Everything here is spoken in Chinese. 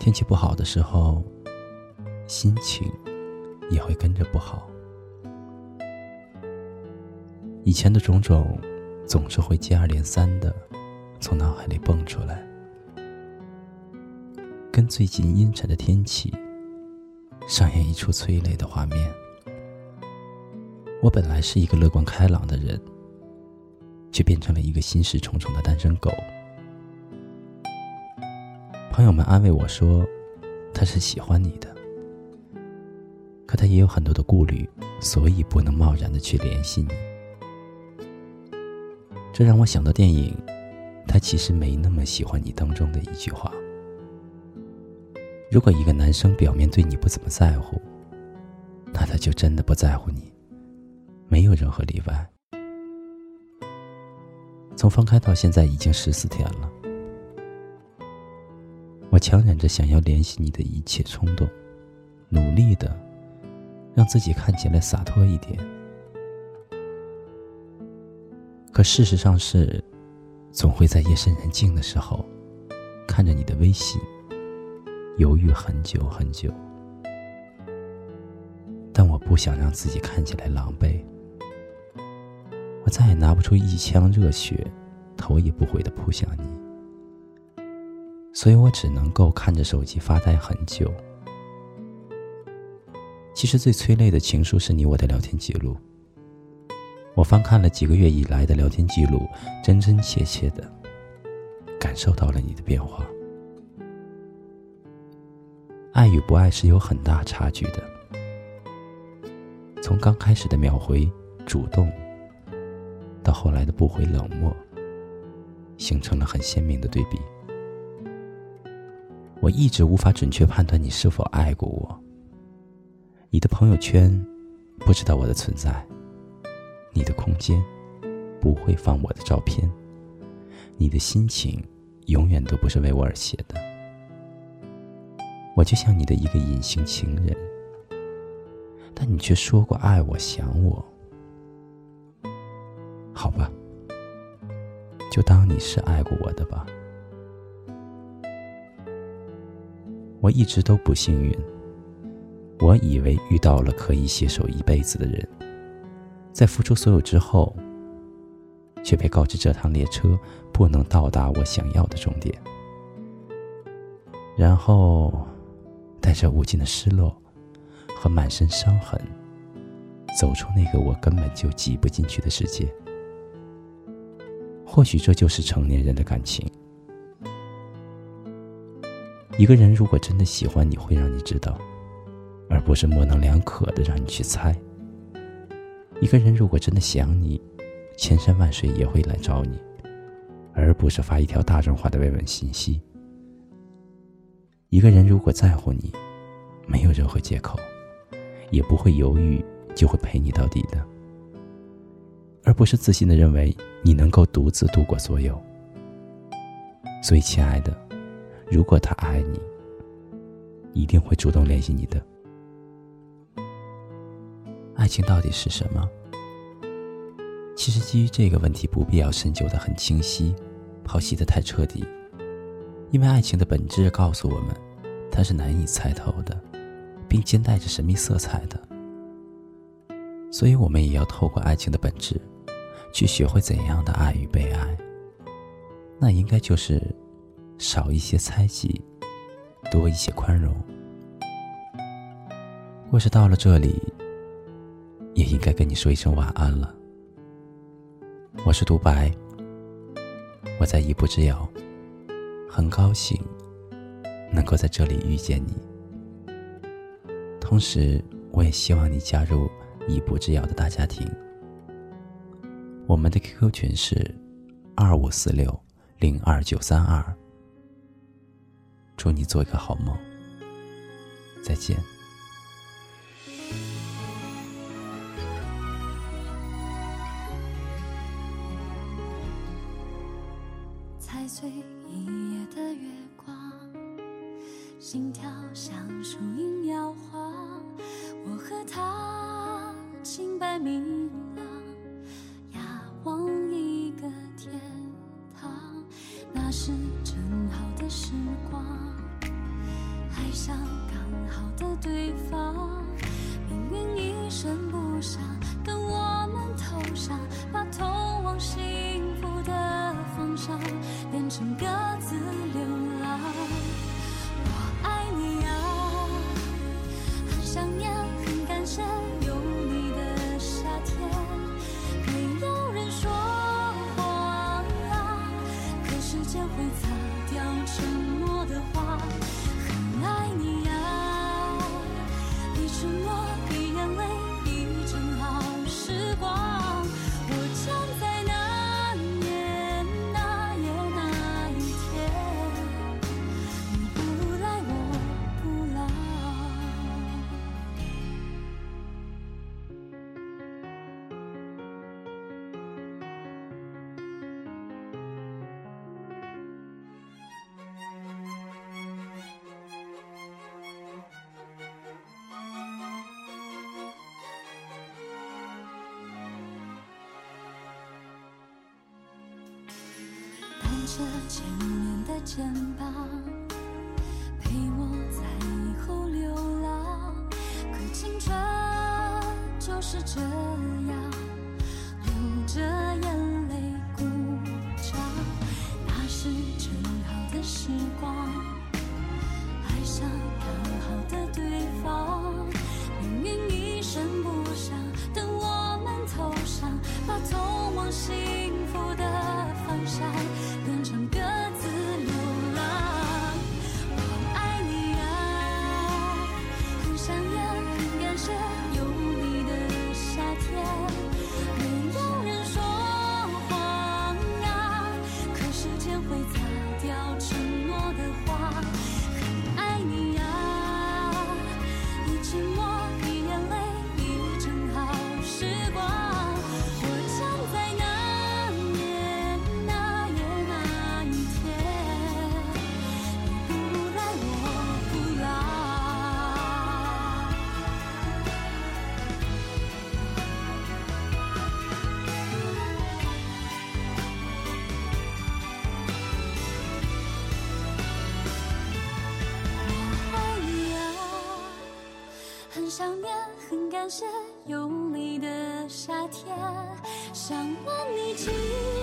天气不好的时候，心情也会跟着不好。以前的种种，总是会接二连三的从脑海里蹦出来，跟最近阴沉的天气上演一出催泪的画面。我本来是一个乐观开朗的人，却变成了一个心事重重的单身狗。朋友们安慰我说：“他是喜欢你的，可他也有很多的顾虑，所以不能贸然的去联系你。”这让我想到电影《他其实没那么喜欢你》当中的一句话：“如果一个男生表面对你不怎么在乎，那他就真的不在乎你，没有任何例外。”从分开到现在已经十四天了。我强忍着想要联系你的一切冲动，努力的让自己看起来洒脱一点。可事实上是，总会在夜深人静的时候，看着你的微信，犹豫很久很久。但我不想让自己看起来狼狈，我再也拿不出一腔热血，头也不回的扑向你。所以我只能够看着手机发呆很久。其实最催泪的情书是你我的聊天记录。我翻看了几个月以来的聊天记录，真真切切的感受到了你的变化。爱与不爱是有很大差距的。从刚开始的秒回、主动，到后来的不回、冷漠，形成了很鲜明的对比。我一直无法准确判断你是否爱过我。你的朋友圈不知道我的存在，你的空间不会放我的照片，你的心情永远都不是为我而写的。我就像你的一个隐形情人，但你却说过爱我、想我。好吧，就当你是爱过我的吧。我一直都不幸运。我以为遇到了可以携手一辈子的人，在付出所有之后，却被告知这趟列车不能到达我想要的终点。然后，带着无尽的失落和满身伤痕，走出那个我根本就挤不进去的世界。或许这就是成年人的感情。一个人如果真的喜欢你，会让你知道，而不是模棱两可的让你去猜。一个人如果真的想你，千山万水也会来找你，而不是发一条大众化的慰问信息。一个人如果在乎你，没有任何借口，也不会犹豫，就会陪你到底的，而不是自信的认为你能够独自度过所有。所以，亲爱的。如果他爱你，一定会主动联系你的。爱情到底是什么？其实基于这个问题，不必要深究的很清晰，剖析的太彻底，因为爱情的本质告诉我们，它是难以猜透的，并兼带着神秘色彩的。所以，我们也要透过爱情的本质，去学会怎样的爱与被爱。那应该就是。少一些猜忌，多一些宽容。故事到了这里，也应该跟你说一声晚安了。我是独白，我在一步之遥，很高兴能够在这里遇见你。同时，我也希望你加入一步之遥的大家庭。我们的 QQ 群是二五四六零二九三二。祝你做一个好梦，再见。踩碎一夜的月光，心跳像树影摇晃。我和他清白明那是正好的时光爱上刚好的对方。命运一声不响等我们投降擦掉尘着前面的肩膀。想要那些用力的夏天，想问你。